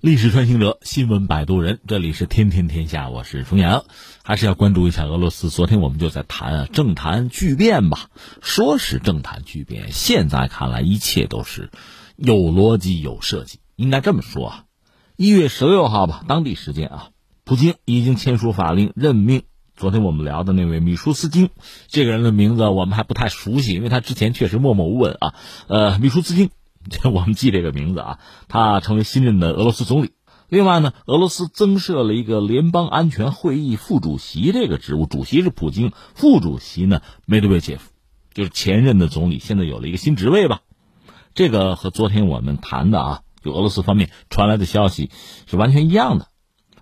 历史穿行者，新闻摆渡人，这里是天天天下，我是重阳，还是要关注一下俄罗斯。昨天我们就在谈啊，政坛巨变吧，说是政坛巨变，现在看来一切都是有逻辑、有设计。应该这么说啊，一月十六号吧，当地时间啊，普京已经签署法令任命昨天我们聊的那位米舒斯京，这个人的名字我们还不太熟悉，因为他之前确实默默无闻啊。呃，米舒斯京。这 我们记这个名字啊，他成为新任的俄罗斯总理。另外呢，俄罗斯增设了一个联邦安全会议副主席这个职务，主席是普京，副主席呢梅德韦杰夫，就是前任的总理，现在有了一个新职位吧。这个和昨天我们谈的啊，就俄罗斯方面传来的消息是完全一样的。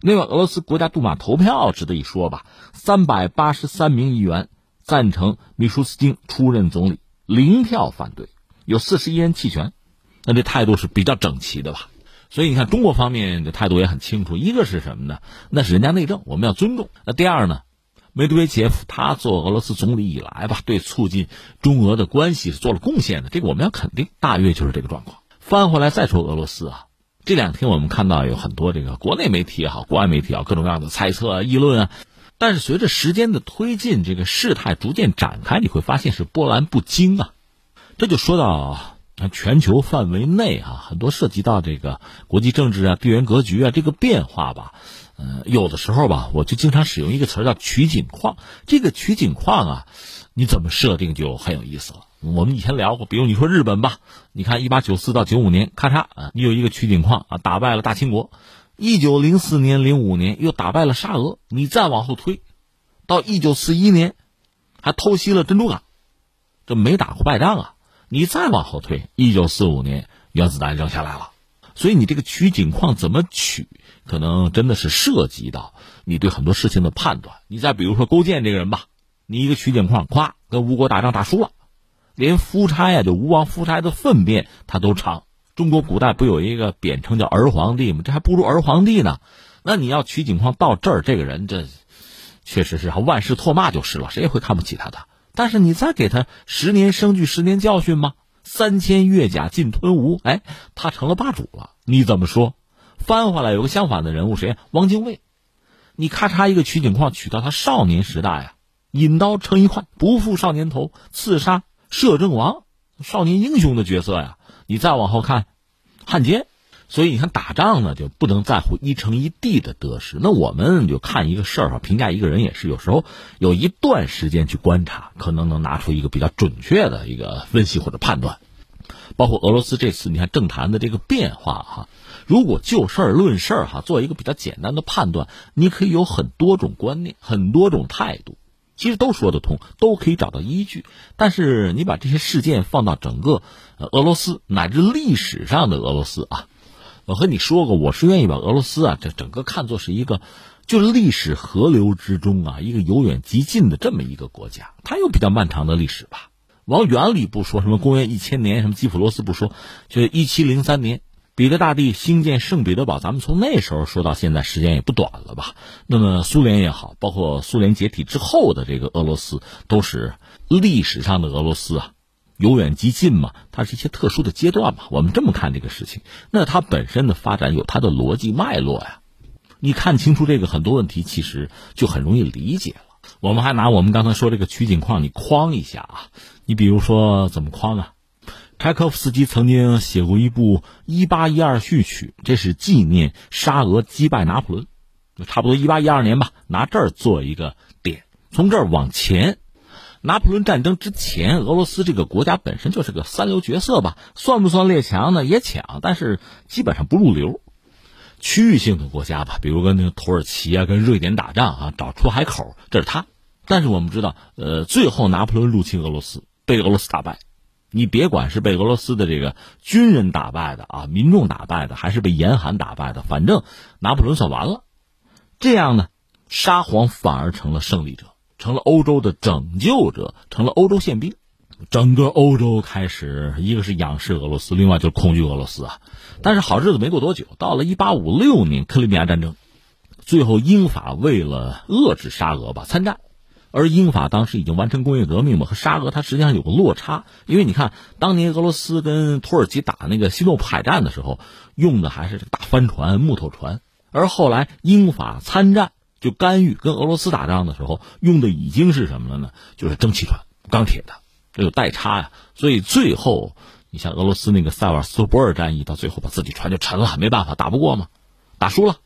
另外，俄罗斯国家杜马投票值得一说吧，三百八十三名议员赞成米舒斯京出任总理，零票反对，有四十一人弃权。那这态度是比较整齐的吧？所以你看，中国方面的态度也很清楚。一个是什么呢？那是人家内政，我们要尊重。那第二呢？梅德韦杰夫他做俄罗斯总理以来吧，对促进中俄的关系是做了贡献的，这个我们要肯定。大约就是这个状况。翻回来再说俄罗斯啊，这两天我们看到有很多这个国内媒体也好，国外媒体也好，各种各样的猜测啊、议论啊。但是随着时间的推进，这个事态逐渐展开，你会发现是波澜不惊啊。这就说到。那全球范围内啊，很多涉及到这个国际政治啊、地缘格局啊这个变化吧，呃，有的时候吧，我就经常使用一个词叫取景框。这个取景框啊，你怎么设定就很有意思了。我们以前聊过，比如你说日本吧，你看一八九四到九五年，咔嚓啊，你有一个取景框啊，打败了大清国；一九零四年、零五年又打败了沙俄。你再往后推，到一九四一年，还偷袭了珍珠港，这没打过败仗啊。你再往后推，一九四五年原子弹扔下来了，所以你这个取景框怎么取，可能真的是涉及到你对很多事情的判断。你再比如说勾践这个人吧，你一个取景框，咵跟吴国打仗打输了，连夫差呀，就吴王夫差的粪便他都尝。中国古代不有一个贬称叫儿皇帝吗？这还不如儿皇帝呢。那你要取景框到这儿，这个人这确实是万事唾骂就是了，谁也会看不起他的。但是你再给他十年生聚，十年教训吗？三千越甲尽吞吴，哎，他成了霸主了。你怎么说？翻回来有个相反的人物，谁？汪精卫。你咔嚓一个取景框取到他少年时代呀，引刀成一块，不负少年头，刺杀摄政王，少年英雄的角色呀。你再往后看，汉奸。所以你看打仗呢，就不能在乎一城一地的得失。那我们就看一个事儿啊，评价一个人也是，有时候有一段时间去观察，可能能拿出一个比较准确的一个分析或者判断。包括俄罗斯这次，你看政坛的这个变化哈，如果就事儿论事儿哈，做一个比较简单的判断，你可以有很多种观念，很多种态度，其实都说得通，都可以找到依据。但是你把这些事件放到整个俄罗斯乃至历史上的俄罗斯啊。我和你说过，我是愿意把俄罗斯啊，这整个看作是一个，就是历史河流之中啊，一个由远及近的这么一个国家。它有比较漫长的历史吧。往远里不说，什么公元一千年，什么基辅罗斯不说，就一七零三年，彼得大帝兴建圣彼得堡，咱们从那时候说到现在，时间也不短了吧？那么苏联也好，包括苏联解体之后的这个俄罗斯，都是历史上的俄罗斯啊。由远及近嘛，它是一些特殊的阶段嘛。我们这么看这个事情，那它本身的发展有它的逻辑脉络呀。你看清楚这个很多问题，其实就很容易理解了。我们还拿我们刚才说这个取景框，你框一下啊。你比如说怎么框啊？柴可夫斯基曾经写过一部《一八一二序曲》，这是纪念沙俄击败拿破仑，差不多一八一二年吧。拿这儿做一个点，从这儿往前。拿破仑战争之前，俄罗斯这个国家本身就是个三流角色吧？算不算列强呢？也强，但是基本上不入流。区域性的国家吧，比如跟那个土耳其啊，跟瑞典打仗啊，找出海口，这是他。但是我们知道，呃，最后拿破仑入侵俄罗斯，被俄罗斯打败。你别管是被俄罗斯的这个军人打败的啊，民众打败的，还是被严寒打败的，反正拿破仑算完了。这样呢，沙皇反而成了胜利者。成了欧洲的拯救者，成了欧洲宪兵，整个欧洲开始一个是仰视俄罗斯，另外就是恐惧俄罗斯啊。但是好日子没过多久，到了一八五六年克里米亚战争，最后英法为了遏制沙俄吧参战，而英法当时已经完成工业革命嘛，和沙俄它实际上有个落差，因为你看当年俄罗斯跟土耳其打那个西诺普海战的时候，用的还是大帆船、木头船，而后来英法参战就干预跟俄罗斯打仗的时候，用的已经是什么了呢？就是蒸汽船、钢铁的，这有代差呀。所以最后你像俄罗斯那个塞瓦斯托波尔战役，到最后把自己船就沉了，没办法打不过嘛，打输了。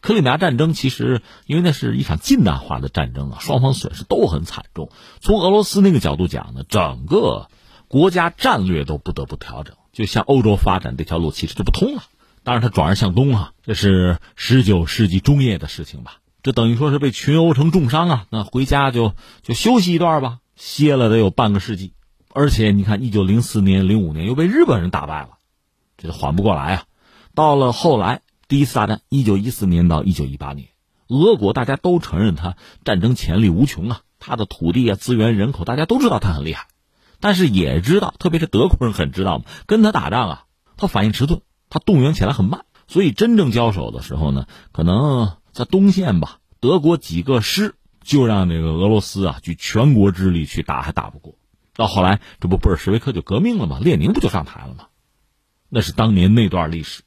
克里米亚战争其实，因为那是一场近代化的战争啊，双方损失都很惨重。从俄罗斯那个角度讲呢，整个国家战略都不得不调整，就向欧洲发展这条路其实就不通了。当然，它转而向东啊，这是十九世纪中叶的事情吧？这等于说是被群殴成重伤啊，那回家就就休息一段吧，歇了得有半个世纪。而且你看，一九零四年、零五年又被日本人打败了，这就缓不过来啊。到了后来。第一次大战，一九一四年到一九一八年，俄国大家都承认他战争潜力无穷啊，他的土地啊、资源、人口，大家都知道他很厉害，但是也知道，特别是德国人很知道嘛，跟他打仗啊，他反应迟钝，他动员起来很慢，所以真正交手的时候呢，可能在东线吧，德国几个师就让那个俄罗斯啊，举全国之力去打，还打不过。到后来，这不布尔什维克就革命了吗？列宁不就上台了吗？那是当年那段历史。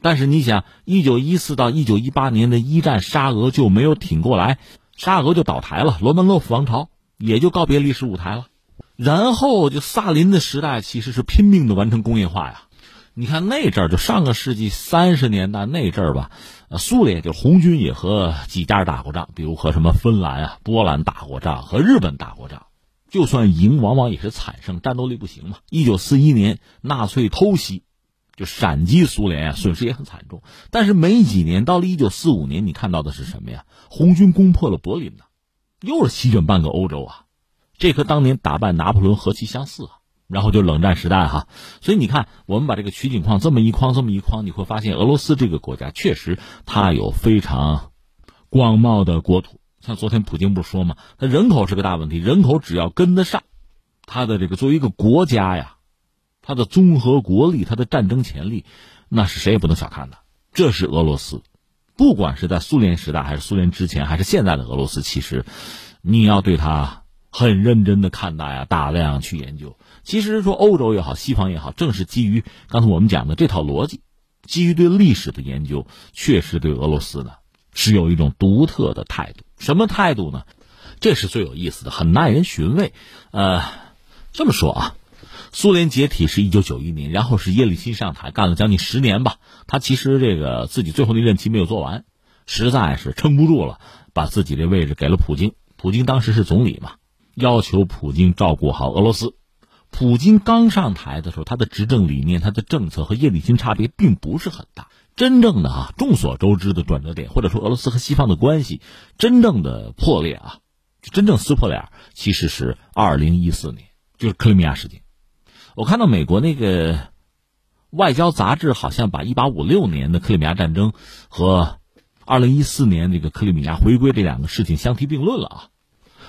但是你想，一九一四到一九一八年的一战，沙俄就没有挺过来，沙俄就倒台了，罗曼诺夫王朝也就告别历史舞台了。然后就萨林的时代，其实是拼命的完成工业化呀。你看那阵儿，就上个世纪三十年代那阵儿吧，苏联就红军也和几家打过仗，比如和什么芬兰啊、波兰打过仗，和日本打过仗，就算赢，往往也是惨胜，战斗力不行嘛。一九四一年，纳粹偷袭。就闪击苏联啊，损失也很惨重。但是没几年，到了一九四五年，你看到的是什么呀？红军攻破了柏林呢，又是席卷半个欧洲啊！这和当年打败拿破仑何其相似啊！然后就冷战时代哈，所以你看，我们把这个取景框这么一框，这么一框，你会发现俄罗斯这个国家确实它有非常广袤的国土。像昨天普京不是说吗？它人口是个大问题，人口只要跟得上，它的这个作为一个国家呀。它的综合国力，它的战争潜力，那是谁也不能小看的。这是俄罗斯，不管是在苏联时代，还是苏联之前，还是现在的俄罗斯，其实你要对它很认真的看待啊，大量去研究。其实说欧洲也好，西方也好，正是基于刚才我们讲的这套逻辑，基于对历史的研究，确实对俄罗斯呢是有一种独特的态度。什么态度呢？这是最有意思的，很耐人寻味。呃，这么说啊。苏联解体是一九九一年，然后是叶利钦上台，干了将近十年吧。他其实这个自己最后的任期没有做完，实在是撑不住了，把自己的位置给了普京。普京当时是总理嘛，要求普京照顾好俄罗斯。普京刚上台的时候，他的执政理念、他的政策和叶利钦差别并不是很大。真正的啊，众所周知的转折点，或者说俄罗斯和西方的关系真正的破裂啊，真正撕破脸，其实是二零一四年，就是克里米亚事件。我看到美国那个外交杂志好像把一八五六年的克里米亚战争和二零一四年这个克里米亚回归这两个事情相提并论了啊？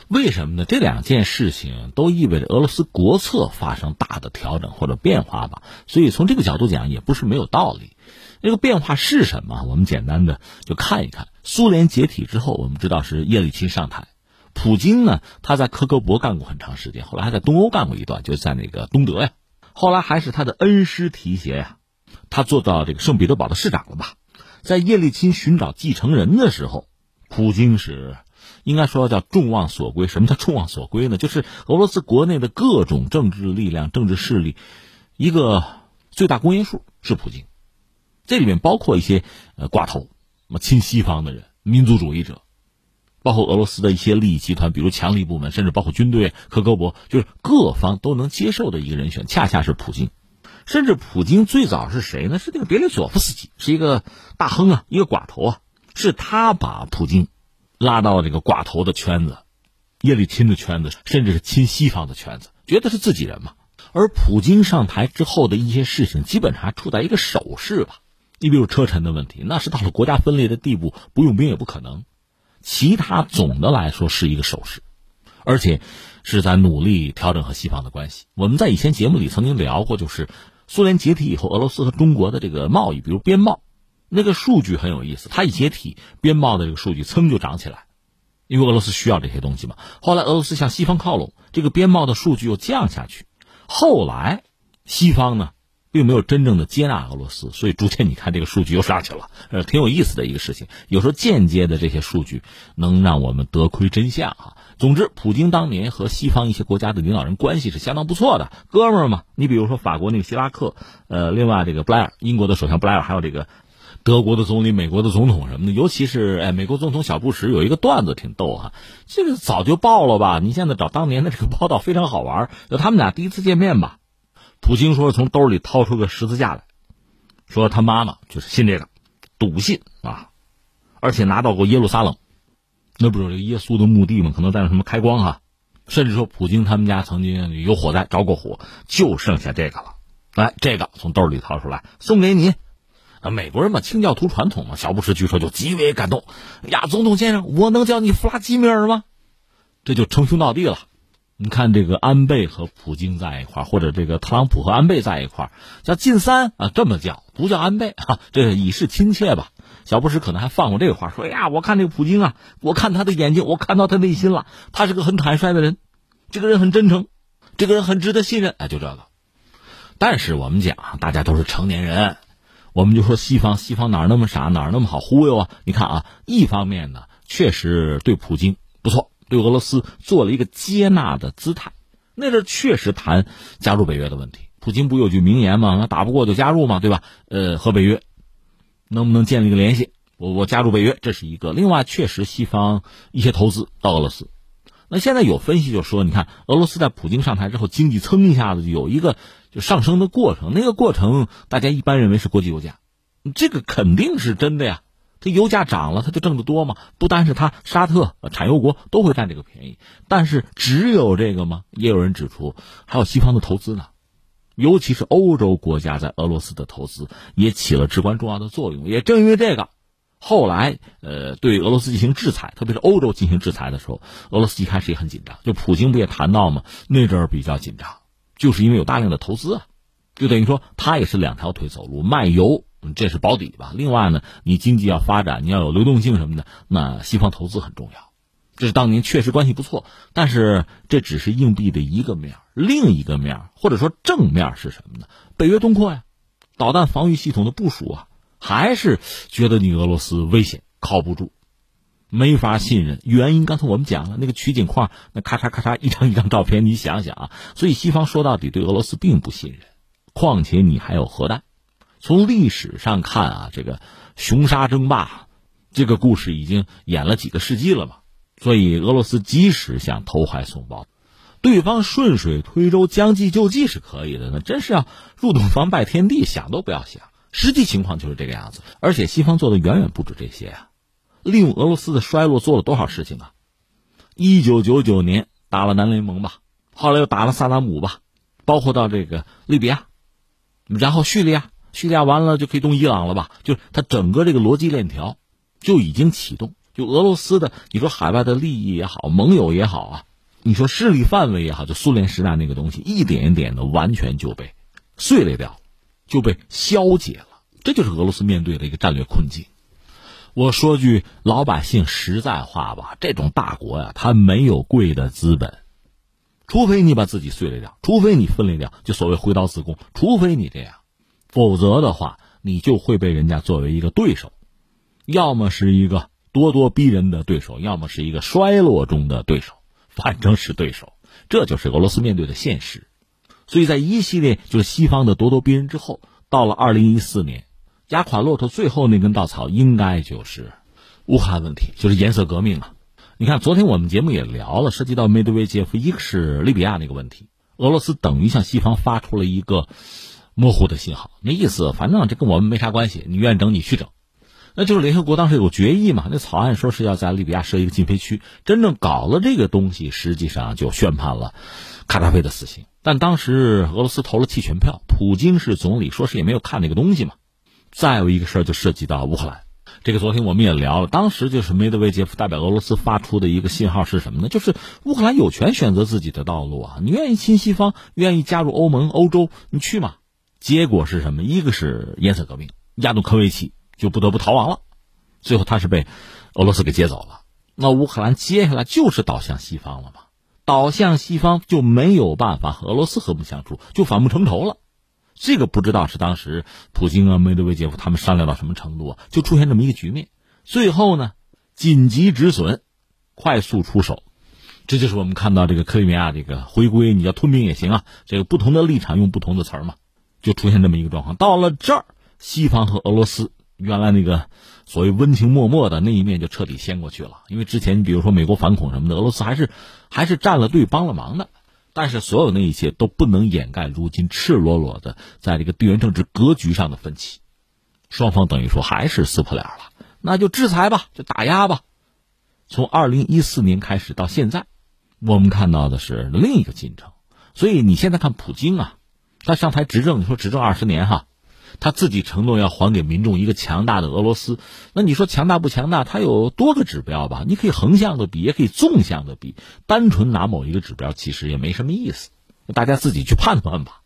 为什么呢？这两件事情都意味着俄罗斯国策发生大的调整或者变化吧？所以从这个角度讲，也不是没有道理。那个变化是什么？我们简单的就看一看。苏联解体之后，我们知道是叶利钦上台。普京呢，他在克格勃干过很长时间，后来还在东欧干过一段，就在那个东德呀。后来还是他的恩师提携呀，他做到这个圣彼得堡的市长了吧？在叶利钦寻找继承人的时候，普京是应该说叫众望所归。什么叫众望所归呢？就是俄罗斯国内的各种政治力量、政治势力，一个最大公约数是普京。这里面包括一些呃寡头，什么亲西方的人、民族主义者。包括俄罗斯的一些利益集团，比如强力部门，甚至包括军队、克格勃，就是各方都能接受的一个人选，恰恰是普京。甚至普京最早是谁呢？是那个别列佐夫斯基，是一个大亨啊，一个寡头啊，是他把普京拉到这个寡头的圈子，叶利钦的圈子，甚至是亲西方的圈子，觉得是自己人嘛。而普京上台之后的一些事情，基本上还处在一个守势吧。你比如车臣的问题，那是到了国家分裂的地步，不用兵也不可能。其他总的来说是一个守势，而且是在努力调整和西方的关系。我们在以前节目里曾经聊过，就是苏联解体以后，俄罗斯和中国的这个贸易，比如边贸，那个数据很有意思。它一解体，边贸的这个数据噌就涨起来。因为俄罗斯需要这些东西嘛。后来俄罗斯向西方靠拢，这个边贸的数据又降下去。后来，西方呢，并没有真正的接纳俄罗斯，所以逐渐你看这个数据又上去了，呃，挺有意思的一个事情。有时候间接的这些数据能让我们得窥真相哈。总之，普京当年和西方一些国家的领导人关系是相当不错的，哥们儿嘛。你比如说法国那个希拉克，呃，另外这个布莱尔，英国的首相布莱尔，还有这个。德国的总理、美国的总统什么的，尤其是哎，美国总统小布什有一个段子挺逗哈，这个早就爆了吧？你现在找当年的这个报道非常好玩，就他们俩第一次见面吧，普京说从兜里掏出个十字架来，说他妈妈就是信这个，笃信啊，而且拿到过耶路撒冷，那不是这个耶稣的墓地吗？可能在那什么开光哈，甚至说普京他们家曾经有火灾着过火，就剩下这个了，来这个从兜里掏出来送给你。啊，美国人嘛，清教徒传统嘛，小布什据说就极为感动。呀，总统先生，我能叫你弗拉基米尔吗？这就称兄道弟了。你看这个安倍和普京在一块或者这个特朗普和安倍在一块叫晋三啊，这么叫，不叫安倍啊，这以示亲切吧。小布什可能还放过这个话，说哎呀，我看这个普京啊，我看他的眼睛，我看到他内心了，他是个很坦率的人，这个人很真诚，这个人很值得信任。哎，就这个。但是我们讲，大家都是成年人。我们就说西方，西方哪那么傻，哪那么好忽悠啊？你看啊，一方面呢，确实对普京不错，对俄罗斯做了一个接纳的姿态。那阵确实谈加入北约的问题，普京不有句名言吗？那打不过就加入嘛，对吧？呃，和北约能不能建立一个联系？我我加入北约，这是一个。另外，确实西方一些投资到俄罗斯。那现在有分析就说，你看俄罗斯在普京上台之后，经济蹭一下子就有一个。就上升的过程，那个过程大家一般认为是国际油价，这个肯定是真的呀。它油价涨了，它就挣得多嘛。不单是它，沙特产油国都会占这个便宜。但是只有这个吗？也有人指出，还有西方的投资呢，尤其是欧洲国家在俄罗斯的投资也起了至关重要的作用。也正因为这个，后来呃对俄罗斯进行制裁，特别是欧洲进行制裁的时候，俄罗斯一开始也很紧张。就普京不也谈到吗？那阵儿比较紧张。就是因为有大量的投资啊，就等于说他也是两条腿走路，卖油这是保底吧。另外呢，你经济要发展，你要有流动性什么的，那西方投资很重要。这是当年确实关系不错，但是这只是硬币的一个面另一个面或者说正面是什么呢？北约东扩呀，导弹防御系统的部署啊，还是觉得你俄罗斯危险，靠不住。没法信任，原因刚才我们讲了，那个取景框，那咔嚓咔嚓一张一张照片，你想想啊，所以西方说到底对俄罗斯并不信任，况且你还有核弹。从历史上看啊，这个雄沙争霸，这个故事已经演了几个世纪了嘛，所以俄罗斯即使想投怀送抱，对方顺水推舟将计就计是可以的，那真是要入洞房拜天地，想都不要想。实际情况就是这个样子，而且西方做的远远不止这些啊。利用俄罗斯的衰落做了多少事情啊？一九九九年打了南联盟吧，后来又打了萨达姆吧，包括到这个利比亚，然后叙利亚，叙利亚完了就可以动伊朗了吧？就它整个这个逻辑链条就已经启动。就俄罗斯的，你说海外的利益也好，盟友也好啊，你说势力范围也好，就苏联时代那个东西，一点一点的完全就被碎裂掉，就被消解了。这就是俄罗斯面对的一个战略困境。我说句老百姓实在话吧，这种大国呀，它没有贵的资本，除非你把自己碎裂掉，除非你分裂掉，就所谓挥刀自宫，除非你这样，否则的话，你就会被人家作为一个对手，要么是一个咄咄逼人的对手，要么是一个衰落中的对手，反正是对手，这就是俄罗斯面对的现实。所以在一系列就是西方的咄咄逼人之后，到了二零一四年。压垮骆驼最后那根稻草，应该就是乌克兰问题，就是颜色革命啊！你看，昨天我们节目也聊了，涉及到梅德韦杰夫，一个是利比亚那个问题，俄罗斯等于向西方发出了一个模糊的信号，那意思反正这跟我们没啥关系，你愿意整你去整。那就是联合国当时有决议嘛，那草案说是要在利比亚设一个禁飞区，真正搞了这个东西，实际上就宣判了卡扎菲的死刑。但当时俄罗斯投了弃权票，普京是总理，说是也没有看那个东西嘛。再有一个事儿就涉及到乌克兰，这个昨天我们也聊了。当时就是梅德韦杰夫代表俄罗斯发出的一个信号是什么呢？就是乌克兰有权选择自己的道路啊，你愿意亲西方，愿意加入欧盟、欧洲，你去嘛。结果是什么？一个是颜色革命，亚努科维奇就不得不逃亡了，最后他是被俄罗斯给接走了。那乌克兰接下来就是倒向西方了嘛？倒向西方就没有办法和俄罗斯和睦相处，就反目成仇了。这个不知道是当时普京啊、梅德韦杰夫他们商量到什么程度啊，就出现这么一个局面。最后呢，紧急止损，快速出手，这就是我们看到这个克里米亚这个回归，你叫吞并也行啊。这个不同的立场用不同的词儿嘛，就出现这么一个状况。到了这儿，西方和俄罗斯原来那个所谓温情脉脉的那一面就彻底掀过去了。因为之前你比如说美国反恐什么的，俄罗斯还是还是站了队帮了忙的。但是所有那一切都不能掩盖如今赤裸裸的在这个地缘政治格局上的分歧，双方等于说还是撕破脸了，那就制裁吧，就打压吧。从二零一四年开始到现在，我们看到的是另一个进程。所以你现在看普京啊，他上台执政，你说执政二十年哈。他自己承诺要还给民众一个强大的俄罗斯，那你说强大不强大？他有多个指标吧？你可以横向的比，也可以纵向的比。单纯拿某一个指标，其实也没什么意思。大家自己去判断吧。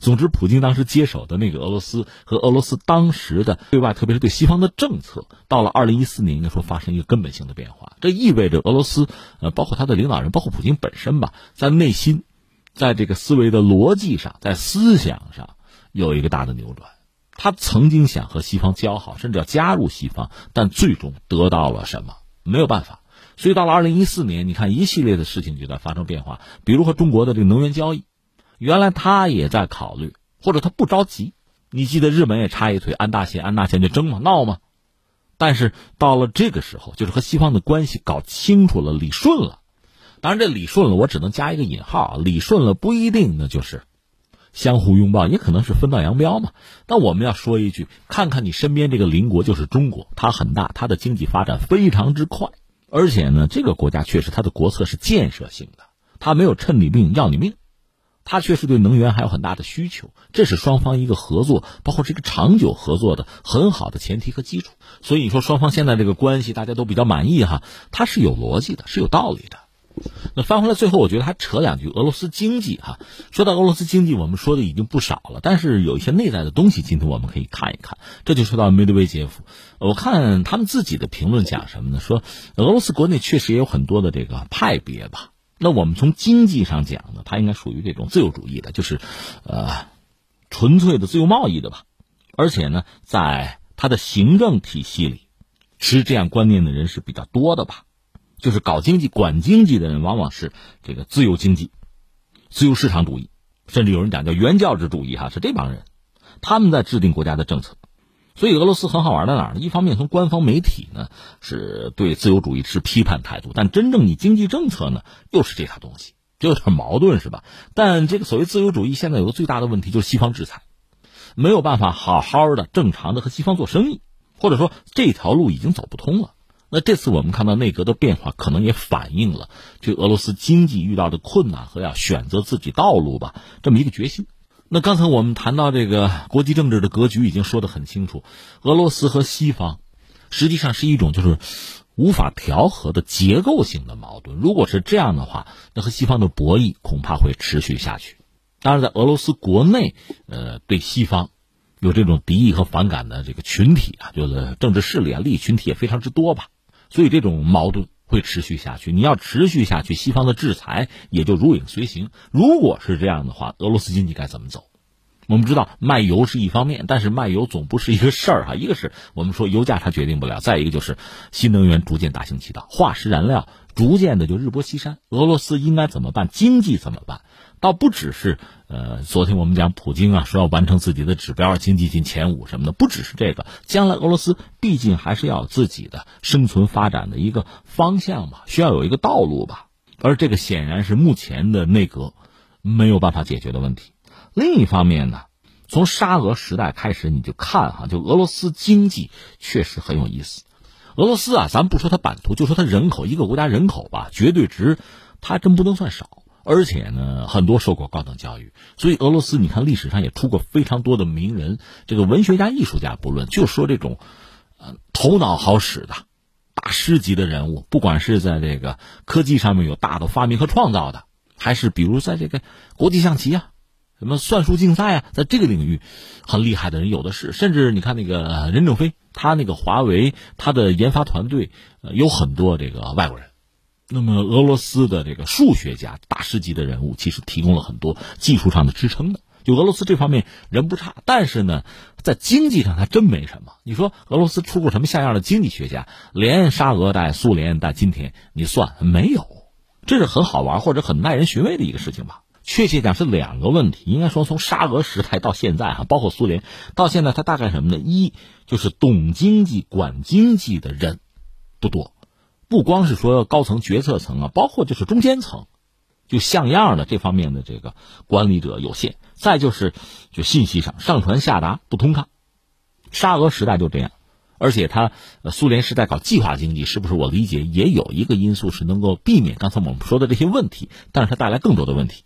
总之，普京当时接手的那个俄罗斯和俄罗斯当时的对外，特别是对西方的政策，到了二零一四年，应该说发生一个根本性的变化。这意味着俄罗斯，呃，包括他的领导人，包括普京本身吧，在内心，在这个思维的逻辑上，在思想上，有一个大的扭转。他曾经想和西方交好，甚至要加入西方，但最终得到了什么？没有办法。所以到了二零一四年，你看一系列的事情就在发生变化，比如和中国的这个能源交易，原来他也在考虑，或者他不着急。你记得日本也插一腿，安大钱，安大钱就争嘛，闹嘛。但是到了这个时候，就是和西方的关系搞清楚了，理顺了。当然，这理顺了，我只能加一个引号，理顺了不一定呢，就是。相互拥抱也可能是分道扬镳嘛。但我们要说一句，看看你身边这个邻国就是中国，它很大，它的经济发展非常之快，而且呢，这个国家确实它的国策是建设性的，它没有趁你病要你命，它确实对能源还有很大的需求，这是双方一个合作，包括这个长久合作的很好的前提和基础。所以你说双方现在这个关系大家都比较满意哈，它是有逻辑的，是有道理的。那翻回来，最后我觉得还扯两句俄罗斯经济哈。说到俄罗斯经济，我们说的已经不少了，但是有一些内在的东西，今天我们可以看一看。这就说到梅德韦杰夫，我看他们自己的评论讲什么呢？说俄罗斯国内确实也有很多的这个派别吧。那我们从经济上讲呢，它应该属于这种自由主义的，就是呃纯粹的自由贸易的吧。而且呢，在他的行政体系里，持这样观念的人是比较多的吧。就是搞经济、管经济的人，往往是这个自由经济、自由市场主义，甚至有人讲叫原教旨主义，哈，是这帮人，他们在制定国家的政策。所以俄罗斯很好玩在哪儿呢？一方面从官方媒体呢是对自由主义持批判态度，但真正你经济政策呢又是这套东西，就有点矛盾，是吧？但这个所谓自由主义现在有个最大的问题就是西方制裁，没有办法好好的、正常的和西方做生意，或者说这条路已经走不通了。那这次我们看到内阁的变化，可能也反映了这俄罗斯经济遇到的困难和要选择自己道路吧这么一个决心。那刚才我们谈到这个国际政治的格局已经说得很清楚，俄罗斯和西方实际上是一种就是无法调和的结构性的矛盾。如果是这样的话，那和西方的博弈恐怕会持续下去。当然，在俄罗斯国内，呃，对西方。有这种敌意和反感的这个群体啊，就是政治势力啊，利益群体也非常之多吧，所以这种矛盾会持续下去。你要持续下去，西方的制裁也就如影随形。如果是这样的话，俄罗斯经济该怎么走？我们知道卖油是一方面，但是卖油总不是一个事儿哈。一个是我们说油价它决定不了，再一个就是新能源逐渐大行其道，化石燃料逐渐的就日薄西山。俄罗斯应该怎么办？经济怎么办？倒不只是，呃，昨天我们讲普京啊，说要完成自己的指标，经济进前五什么的，不只是这个。将来俄罗斯毕竟还是要有自己的生存发展的一个方向嘛，需要有一个道路吧。而这个显然是目前的内阁没有办法解决的问题。另一方面呢，从沙俄时代开始，你就看哈，就俄罗斯经济确实很有意思。俄罗斯啊，咱不说它版图，就说它人口，一个国家人口吧，绝对值，它真不能算少。而且呢，很多受过高等教育，所以俄罗斯你看历史上也出过非常多的名人，这个文学家、艺术家不论，就说这种，呃，头脑好使的，大师级的人物，不管是在这个科技上面有大的发明和创造的，还是比如在这个国际象棋啊，什么算术竞赛啊，在这个领域很厉害的人有的是。甚至你看那个任正非，他那个华为，他的研发团队有很多这个外国人。那么俄罗斯的这个数学家、大师级的人物，其实提供了很多技术上的支撑的。就俄罗斯这方面人不差，但是呢，在经济上还真没什么。你说俄罗斯出过什么像样的经济学家？连沙俄带苏联带今天，你算没有？这是很好玩或者很耐人寻味的一个事情吧？确切讲是两个问题。应该说从沙俄时代到现在哈，包括苏联到现在，它大概什么呢？一就是懂经济、管经济的人不多，不光是说高层决策层啊，包括就是中间层，就像样的这方面的这个管理者有限。再就是，就信息上上传下达不通畅，沙俄时代就这样，而且他苏联时代搞计划经济，是不是我理解也有一个因素是能够避免刚才我们说的这些问题，但是它带来更多的问题，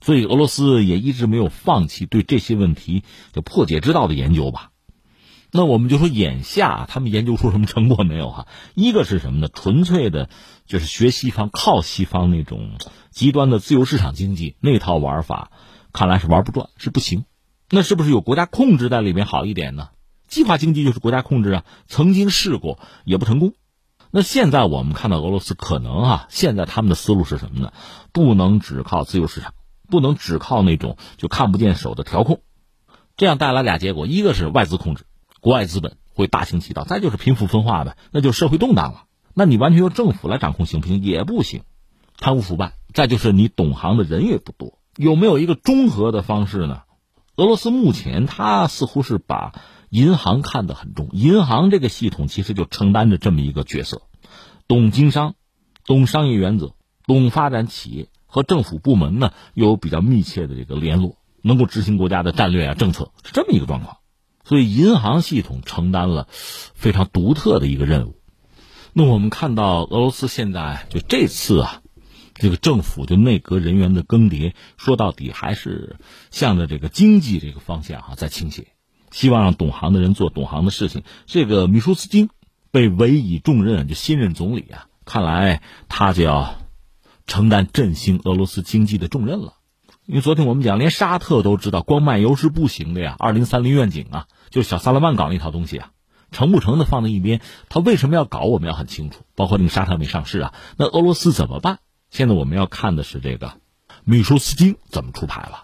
所以俄罗斯也一直没有放弃对这些问题就破解之道的研究吧。那我们就说眼下他们研究出什么成果没有哈？一个是什么呢？纯粹的，就是学西方靠西方那种极端的自由市场经济那套玩法。看来是玩不转，是不行。那是不是有国家控制在里面好一点呢？计划经济就是国家控制啊，曾经试过也不成功。那现在我们看到俄罗斯可能啊，现在他们的思路是什么呢？不能只靠自由市场，不能只靠那种就看不见手的调控，这样带来俩结果：一个是外资控制，国外资本会大行其道；再就是贫富分化呗，那就社会动荡了。那你完全由政府来掌控行不行？也不行，贪污腐败。再就是你懂行的人也不多。有没有一个中和的方式呢？俄罗斯目前它似乎是把银行看得很重，银行这个系统其实就承担着这么一个角色，懂经商，懂商业原则，懂发展企业，和政府部门呢有比较密切的这个联络，能够执行国家的战略啊政策，是这么一个状况。所以银行系统承担了非常独特的一个任务。那我们看到俄罗斯现在就这次啊。这个政府就内阁人员的更迭，说到底还是向着这个经济这个方向哈在倾斜，希望让懂行的人做懂行的事情。这个米舒斯京被委以重任，就新任总理啊，看来他就要承担振兴俄罗斯经济的重任了。因为昨天我们讲，连沙特都知道光漫游是不行的呀，二零三零愿景啊，就是小萨勒曼搞那套东西啊，成不成的放在一边，他为什么要搞，我们要很清楚。包括那个沙特没上市啊，那俄罗斯怎么办？现在我们要看的是这个，米舒斯京怎么出牌了。